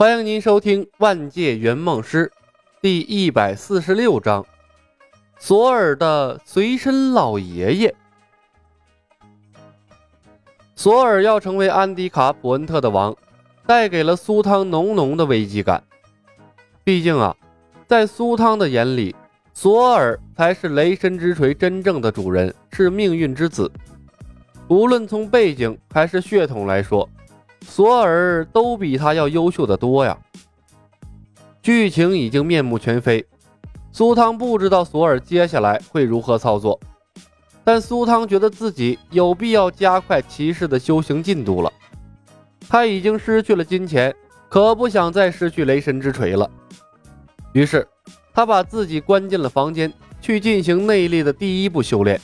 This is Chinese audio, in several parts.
欢迎您收听《万界圆梦师》第一百四十六章：索尔的随身老爷爷。索尔要成为安迪卡普恩特的王，带给了苏汤浓浓的危机感。毕竟啊，在苏汤的眼里，索尔才是雷神之锤真正的主人，是命运之子。无论从背景还是血统来说。索尔都比他要优秀的多呀。剧情已经面目全非，苏汤不知道索尔接下来会如何操作，但苏汤觉得自己有必要加快骑士的修行进度了。他已经失去了金钱，可不想再失去雷神之锤了。于是，他把自己关进了房间，去进行内力的第一步修炼。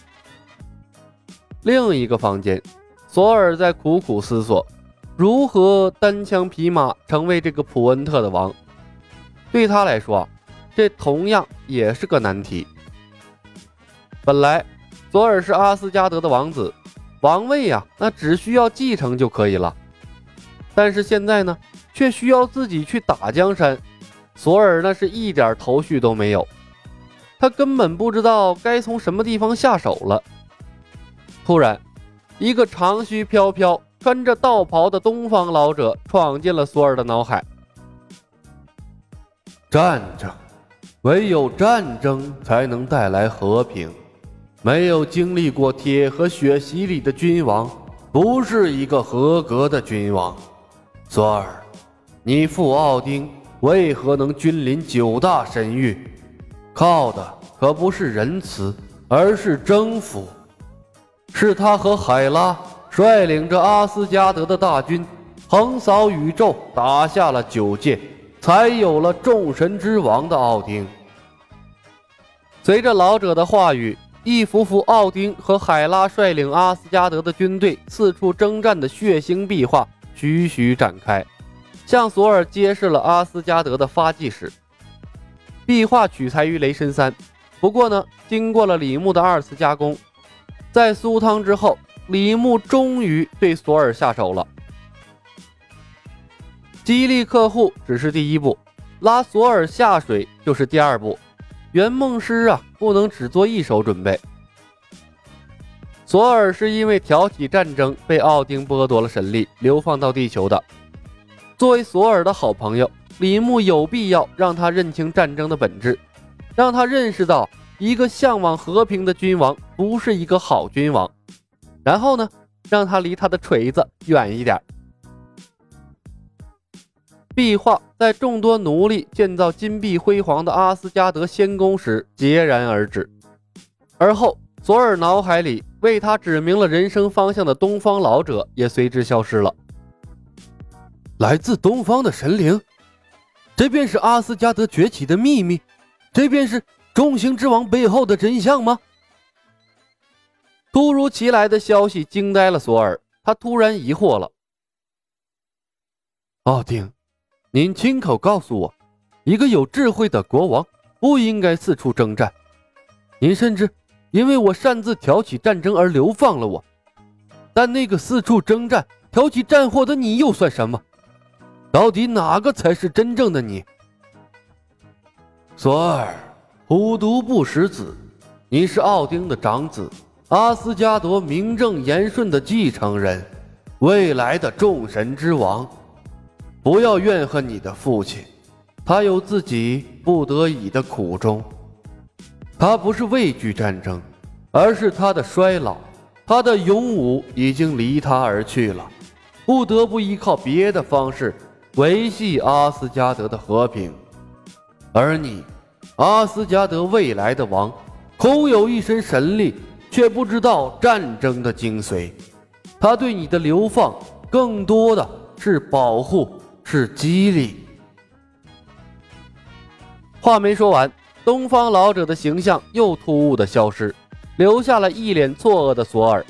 另一个房间，索尔在苦苦思索。如何单枪匹马成为这个普恩特的王？对他来说，这同样也是个难题。本来索尔是阿斯加德的王子，王位呀，那只需要继承就可以了。但是现在呢，却需要自己去打江山。索尔那是一点头绪都没有，他根本不知道该从什么地方下手了。突然，一个长须飘飘。穿着道袍的东方老者闯进了索尔的脑海。战争，唯有战争才能带来和平。没有经历过铁和血洗礼的君王，不是一个合格的君王。索尔，你父奥丁为何能君临九大神域？靠的可不是仁慈，而是征服。是他和海拉。率领着阿斯加德的大军，横扫宇宙，打下了九界，才有了众神之王的奥丁。随着老者的话语，一幅幅奥丁和海拉率领阿斯加德的军队四处征战的血腥壁画徐徐展开，向索尔揭示了阿斯加德的发迹史。壁画取材于雷神三，不过呢，经过了李牧的二次加工，在苏汤之后。李牧终于对索尔下手了。激励客户只是第一步，拉索尔下水就是第二步。圆梦师啊，不能只做一手准备。索尔是因为挑起战争被奥丁剥夺了神力，流放到地球的。作为索尔的好朋友，李牧有必要让他认清战争的本质，让他认识到一个向往和平的君王不是一个好君王。然后呢，让他离他的锤子远一点。壁画在众多奴隶建造金碧辉煌的阿斯加德仙宫时戛然而止，而后索尔脑海里为他指明了人生方向的东方老者也随之消失了。来自东方的神灵，这便是阿斯加德崛起的秘密，这便是众星之王背后的真相吗？突如其来的消息惊呆了索尔，他突然疑惑了：“奥丁，您亲口告诉我，一个有智慧的国王不应该四处征战。您甚至因为我擅自挑起战争而流放了我。但那个四处征战、挑起战祸的你又算什么？到底哪个才是真正的你？”索尔，虎毒不食子，你是奥丁的长子。阿斯加德名正言顺的继承人，未来的众神之王，不要怨恨你的父亲，他有自己不得已的苦衷。他不是畏惧战争，而是他的衰老，他的勇武已经离他而去了，不得不依靠别的方式维系阿斯加德的和平。而你，阿斯加德未来的王，空有一身神力。却不知道战争的精髓，他对你的流放更多的是保护，是激励。话没说完，东方老者的形象又突兀的消失，留下了一脸错愕的索尔。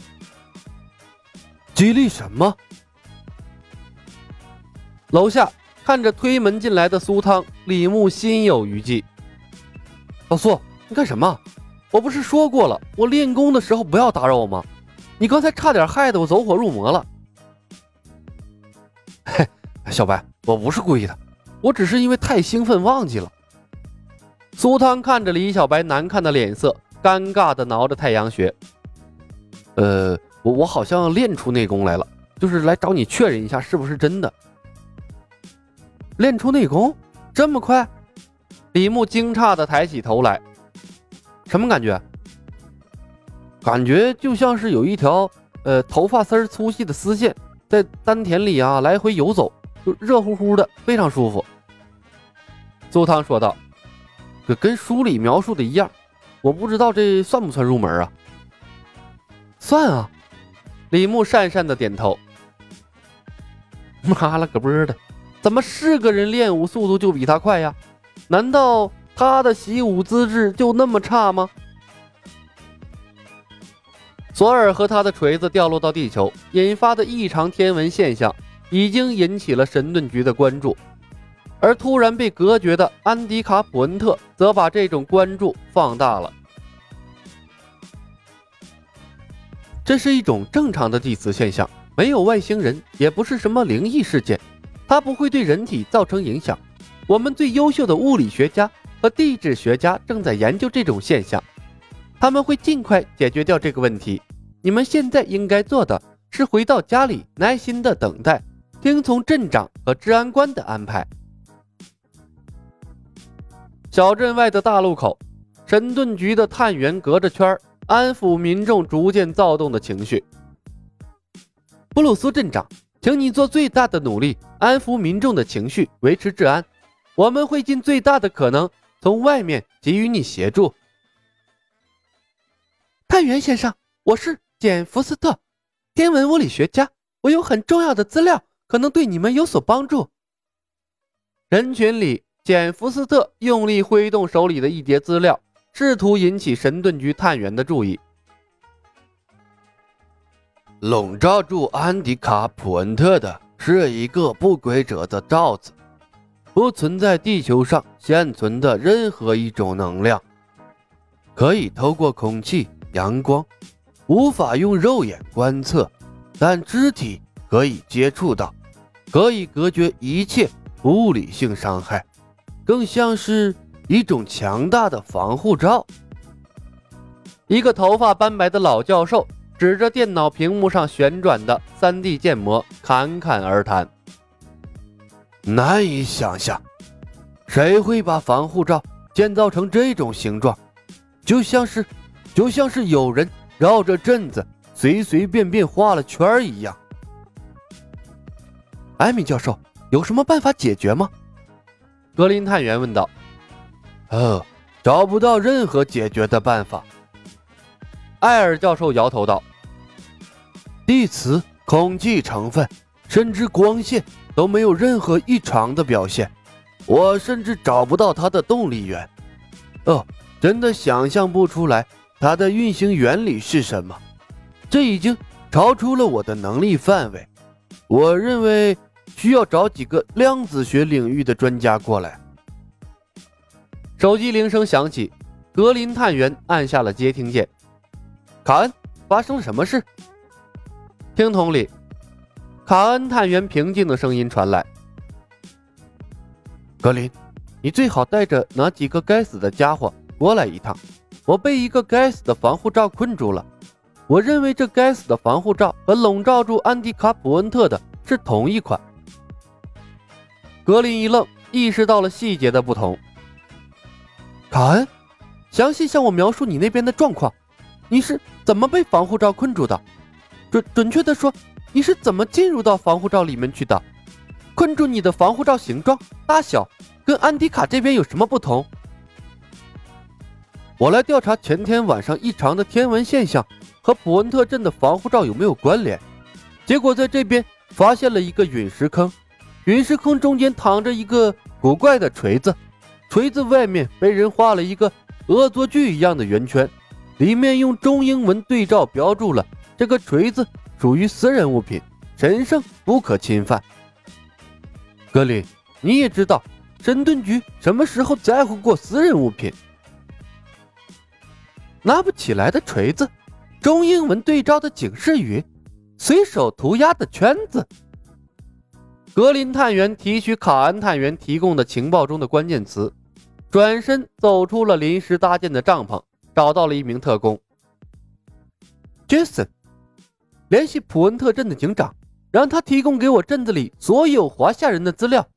激励什么？楼下看着推门进来的苏汤，李牧心有余悸。老苏，你干什么？我不是说过了，我练功的时候不要打扰我吗？你刚才差点害得我走火入魔了。嘿，小白，我不是故意的，我只是因为太兴奋忘记了。苏汤看着李小白难看的脸色，尴尬的挠着太阳穴。呃，我我好像练出内功来了，就是来找你确认一下是不是真的。练出内功这么快？李牧惊诧的抬起头来，什么感觉？感觉就像是有一条呃头发丝粗细的丝线在丹田里啊来回游走，就热乎乎的，非常舒服。周汤说道。可跟书里描述的一样，我不知道这算不算入门啊？算啊！李牧讪讪的点头。妈了个波的，怎么是个人练武速度就比他快呀？难道他的习武资质就那么差吗？索尔和他的锤子掉落到地球引发的异常天文现象，已经引起了神盾局的关注。而突然被隔绝的安迪卡普恩特则把这种关注放大了。这是一种正常的地磁现象，没有外星人，也不是什么灵异事件，它不会对人体造成影响。我们最优秀的物理学家和地质学家正在研究这种现象，他们会尽快解决掉这个问题。你们现在应该做的是回到家里，耐心的等待，听从镇长和治安官的安排。小镇外的大路口，神盾局的探员隔着圈安抚民众逐渐躁动的情绪。布鲁斯镇长，请你做最大的努力，安抚民众的情绪，维持治安。我们会尽最大的可能从外面给予你协助。探员先生，我是简·福斯特，天文物理学家，我有很重要的资料，可能对你们有所帮助。人群里。简·福斯特用力挥动手里的一叠资料，试图引起神盾局探员的注意。笼罩住安迪卡普恩特的是一个不规则的罩子，不存在地球上现存的任何一种能量，可以透过空气、阳光，无法用肉眼观测，但肢体可以接触到，可以隔绝一切物理性伤害。更像是一种强大的防护罩。一个头发斑白的老教授指着电脑屏幕上旋转的 3D 建模，侃侃而谈：“难以想象，谁会把防护罩建造成这种形状？就像是，就像是有人绕着镇子随随便便画了圈一样。”艾米教授，有什么办法解决吗？格林探员问道：“呃，找不到任何解决的办法。”艾尔教授摇头道：“地磁、空气成分，甚至光线都没有任何异常的表现。我甚至找不到它的动力源。哦，真的想象不出来它的运行原理是什么。这已经超出了我的能力范围。我认为。”需要找几个量子学领域的专家过来。手机铃声响起，格林探员按下了接听键。卡恩，发生了什么事？听筒里，卡恩探员平静的声音传来：“格林，你最好带着那几个该死的家伙过来一趟。我被一个该死的防护罩困住了。我认为这该死的防护罩和笼罩住安迪卡普恩特的是同一款。”格林一愣，意识到了细节的不同。卡恩，详细向我描述你那边的状况。你是怎么被防护罩困住的？准准确的说，你是怎么进入到防护罩里面去的？困住你的防护罩形状、大小跟安迪卡这边有什么不同？我来调查前天晚上异常的天文现象和伯恩特镇的防护罩有没有关联，结果在这边发现了一个陨石坑。陨石坑中间躺着一个古怪的锤子，锤子外面被人画了一个恶作剧一样的圆圈，里面用中英文对照标注了这个锤子属于私人物品，神圣不可侵犯。格林，你也知道，神盾局什么时候在乎过私人物品？拿不起来的锤子，中英文对照的警示语，随手涂鸦的圈子。格林探员提取卡恩探员提供的情报中的关键词，转身走出了临时搭建的帐篷，找到了一名特工。Jason，联系普恩特镇的警长，让他提供给我镇子里所有华夏人的资料，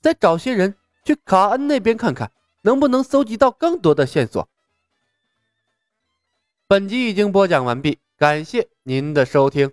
再找些人去卡恩那边看看，能不能搜集到更多的线索。本集已经播讲完毕，感谢您的收听。